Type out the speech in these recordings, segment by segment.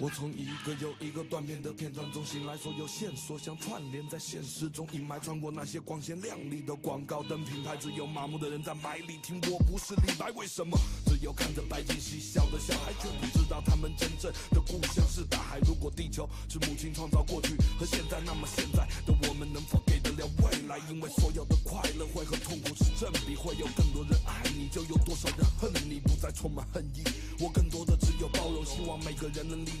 我从一个又一个断片的片段中醒来，所有线索像串联在现实中，阴霾穿过那些光鲜亮丽的广告灯品牌，只有麻木的人在买里听。我不是李白，为什么只有看着白鲸嬉笑的小孩，却不知道他们真正的故乡是大海？如果地球是母亲创造过去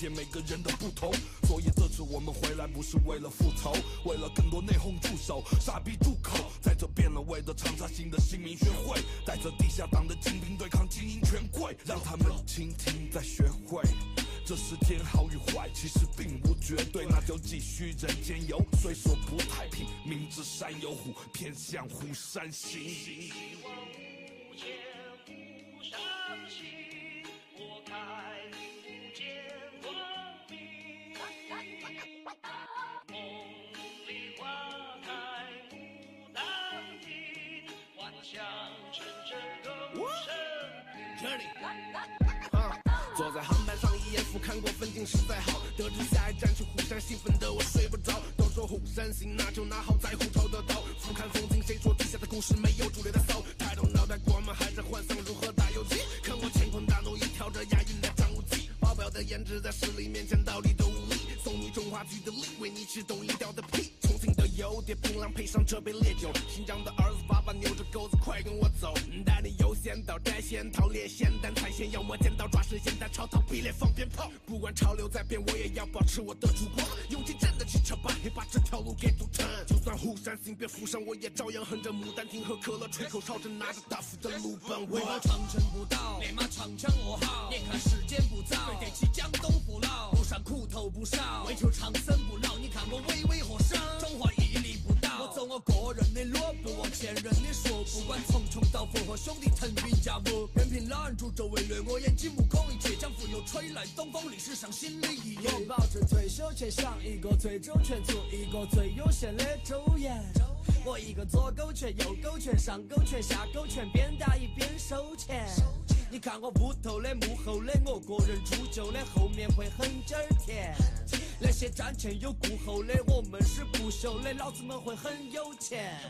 见每个人的不同。所以这次我们回来不是为了复仇，为了更多内讧助手、傻逼住口。在这变了味的长沙新的新民学会，带着地下党的精兵对抗精英权贵，让他们倾听再学会。这世间好与坏，其实并无绝对，那就继续人间游。虽说不太平，明知山有虎，偏向虎山行。坐在航班上一眼俯瞰过风景实在好，得知下一站去虎山，兴奋的我睡不着。都说虎山行，那就拿好在虎头的刀。俯瞰风景，谁说地下的故事没有主流的骚？抬头脑袋过门，还在幻想如何打游击。看我乾坤大挪移，跳着押韵的张无忌。保镖的颜值在实力面前到底都无力。送你中华剧的力，为你吃懂音调的。庆的油碟槟榔配上这杯烈酒，新疆的儿子爸爸扭着钩子，快跟我走，带你游仙岛、摘仙桃、猎仙丹、采仙药、摸剪刀、抓神仙丹、朝逃避猎、放鞭炮。不管潮流在变，我也要保持我的烛光，用尽真的去扯把黑把这条路给堵成。就算虎山行别浮上，我也照样哼着牡丹亭和可乐，吹口哨着拿着大斧的鲁本。为保长城不倒，烈马长枪我好。眼看时间不早，对得起江东父老，路上苦头不少，为求长生不老。你看我巍巍河山，中华屹立不倒。我个人的路，不忘前人的说。不管从穷到富和兄弟腾云驾雾，任凭拦住周围掠我眼睛目空一切，将蜉蝣吹来东风，历史上新的一页。我保持退休前想一个最周全，做一个最悠闲的周延。我一个左勾拳，右勾拳，上勾拳，下勾拳，边打一边收钱。你看我屋头的、幕后的，我个人铸就的，后面会很鸡儿甜。那些瞻前又顾后的，我们是不朽的，老子们会很有钱。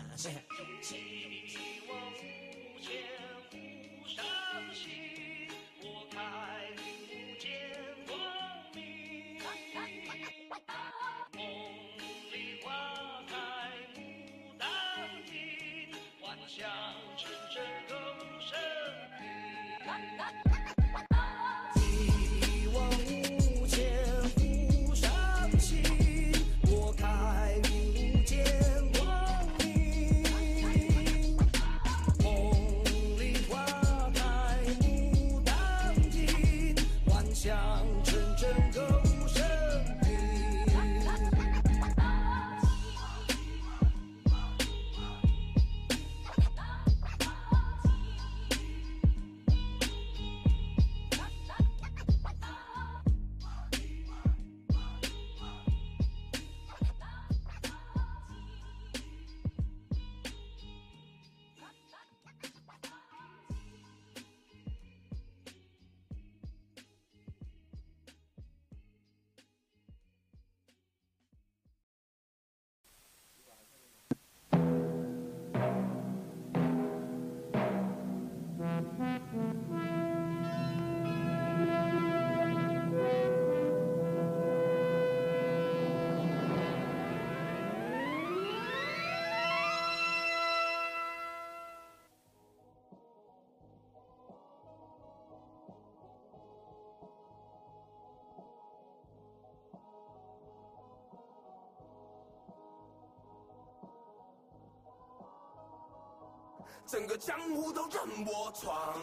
整个江湖都任我闯，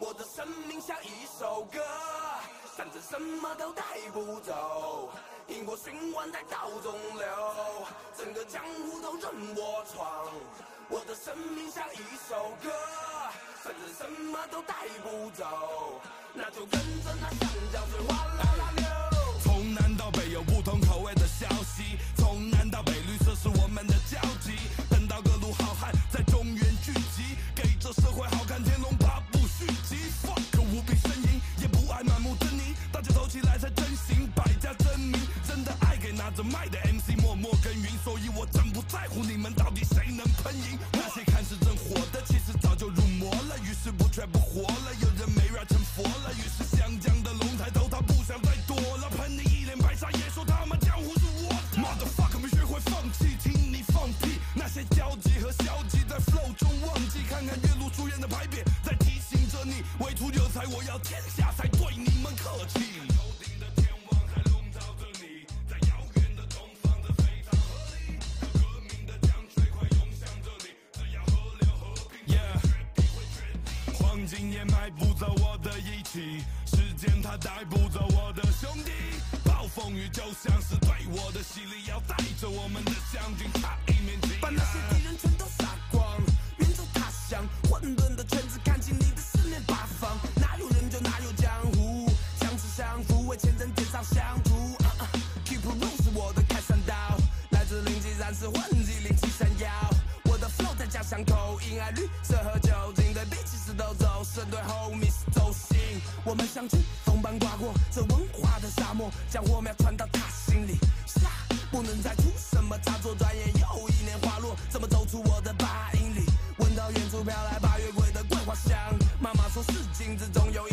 我的生命像一首歌，反正什么都带不走，因果循环在道中流。整个江湖都任我闯，我的生命像一首歌，反正什么都带不走，那就跟着那三江水他带不走我的兄弟。暴风雨就像是对我的洗礼，要带着我们的将军他一面旗把那些敌人全都杀光，远走他乡，混沌的圈子看清你的四面八方，哪有人就哪有江湖，相知相扶，为前人点上香烛。Keep it real 是我的开山刀，来自零级战士混迹灵气闪耀，我的 flow 在家乡口音，爱绿色和酒精，对比起石头走，神对 homies 走心。我们相聚，将火苗传到他心里。不能再出什么差错，转眼又一年花落，怎么走出我的八英里？闻到远处飘来八月桂的桂花香，妈妈说是金子中有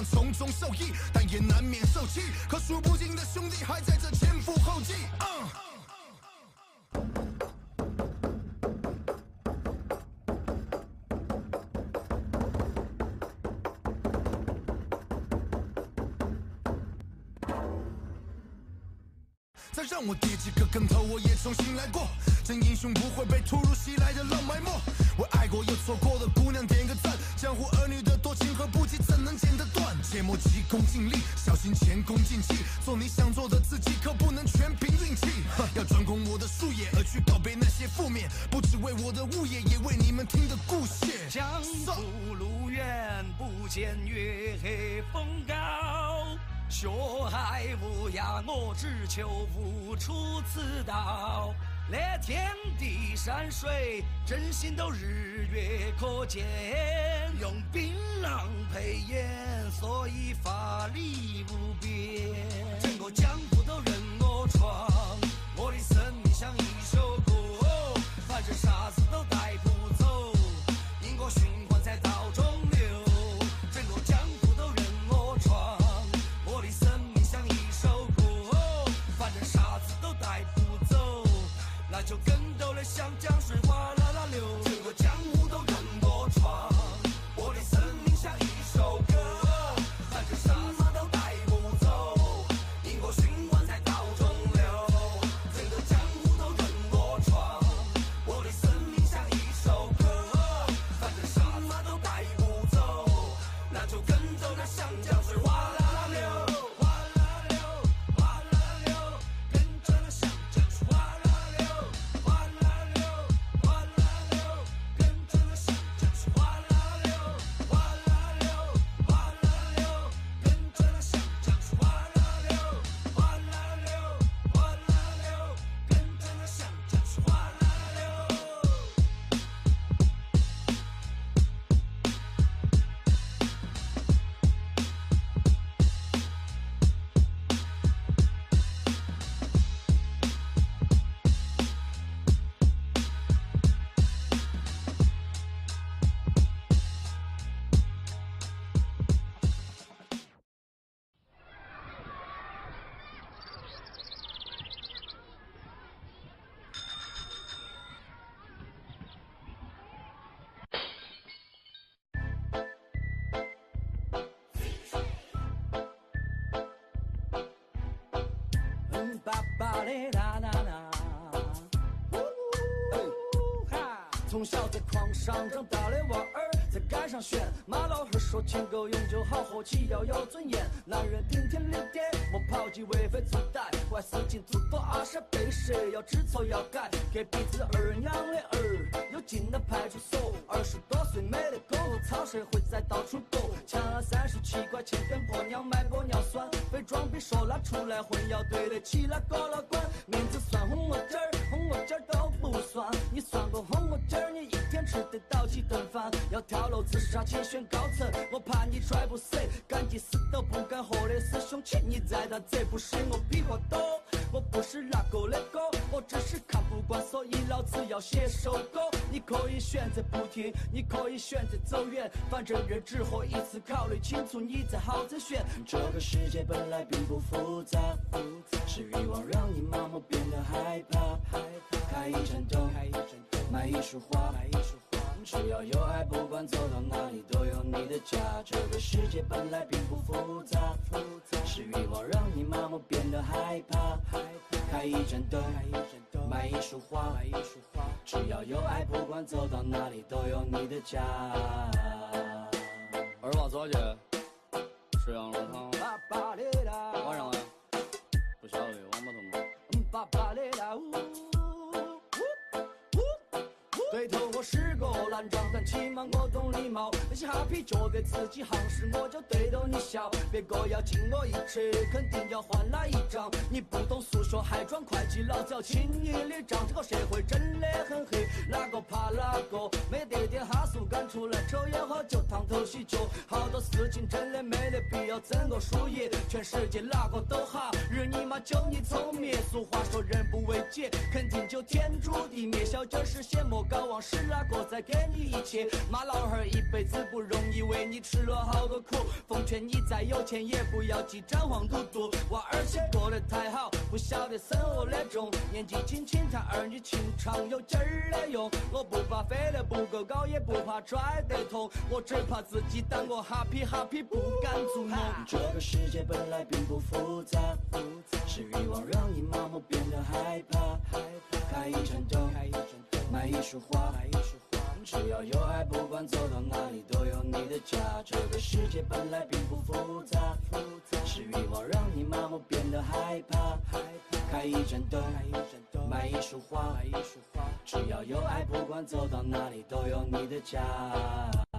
想从中受益，但也难免受气。可数不尽的兄弟还在这前赴后继。再让我跌几个跟头，我也重新来过。真英雄不会被突如其来的浪埋没。我爱过又错过断？切莫急功近利，小心前功尽弃。做你想做的自己，可不能全凭运气。要专攻我的术业，而去告别那些负面。不只为我的物业，也为你们听的故事。江湖路远，不见月黑风高。学海无涯，我只求无出此道。那天地山水，真心都日月可见。用槟榔配烟，所以法力无边。整个江湖都任我闯，我的生命像一首歌，反正啥子都带不走，因果循环巴巴的啦啦啦。从小在矿上长大的娃儿，在街上炫。马老汉说：钱够用就好，活起要有尊严。男人顶天立地，莫抛弃为非作歹。坏事情做多阿傻背时，要知错要改。隔壁子二娘的儿又进了派出所，二十多岁没得工作，草社会在到处躲。抢了三十七块钱跟婆娘买玻尿酸，装逼说拉出来混，要对得起那个老倌。面子算哄我筋儿，哄我筋儿都不算。你算个哄我筋儿，你一天吃得到几顿饭？要跳楼自杀请选高层，我怕你摔不死，敢急死都不敢活的师兄，请你再打，这不是我屁话多，我不是那个的歌，我只是看不惯，所以老子要写首歌。你可以选择不听，你可以选择走远，反正人只活一次，考虑清楚你再好再选。这个世界本来并不复杂，是欲望让你麻木变得害怕。开一盏灯，买一束花，只要有爱，不管走到哪里都有你的家。这个世界本来并不复杂，复杂是欲望让你麻木变得害怕。开一盏灯，买一束花，只要有爱，不管走到哪里都有你的家。二娃咋去？吃羊肉起码我懂礼貌。那些哈皮觉得自己行事，我就对着你笑。别个要敬我一尺，肯定要还那一张。你不懂数学还装会计，老子要清你的账。这个社会真的很黑，哪个怕哪个？没得点哈数敢出来抽烟喝酒烫头洗脚，好多事情真的没得必要争个输赢。全世界哪个都好，日你妈就你聪明。俗话说人不为己，肯定就天诛地灭。小酒是先莫搞忘，是哪个在给你一切？妈老汉一辈子不容易，为你吃了好多苦。奉劝你再有钱也不要记沾黄赌毒。娃儿些过得太好，不晓得生活的重。年纪轻轻谈儿女情长，有劲儿的用。我不怕飞得不够高，也不怕摔得痛，我只怕自己当个哈皮哈皮不敢做梦。这个世界本来并不复杂，是欲望让你麻木变得害怕。开一盏灯，买一束花，只要有爱，不管走到哪家。这个世界本来并不复杂，是欲望让你麻木变得害怕。开一盏灯，买一束花，只要有爱，不管走到哪里都有你的家。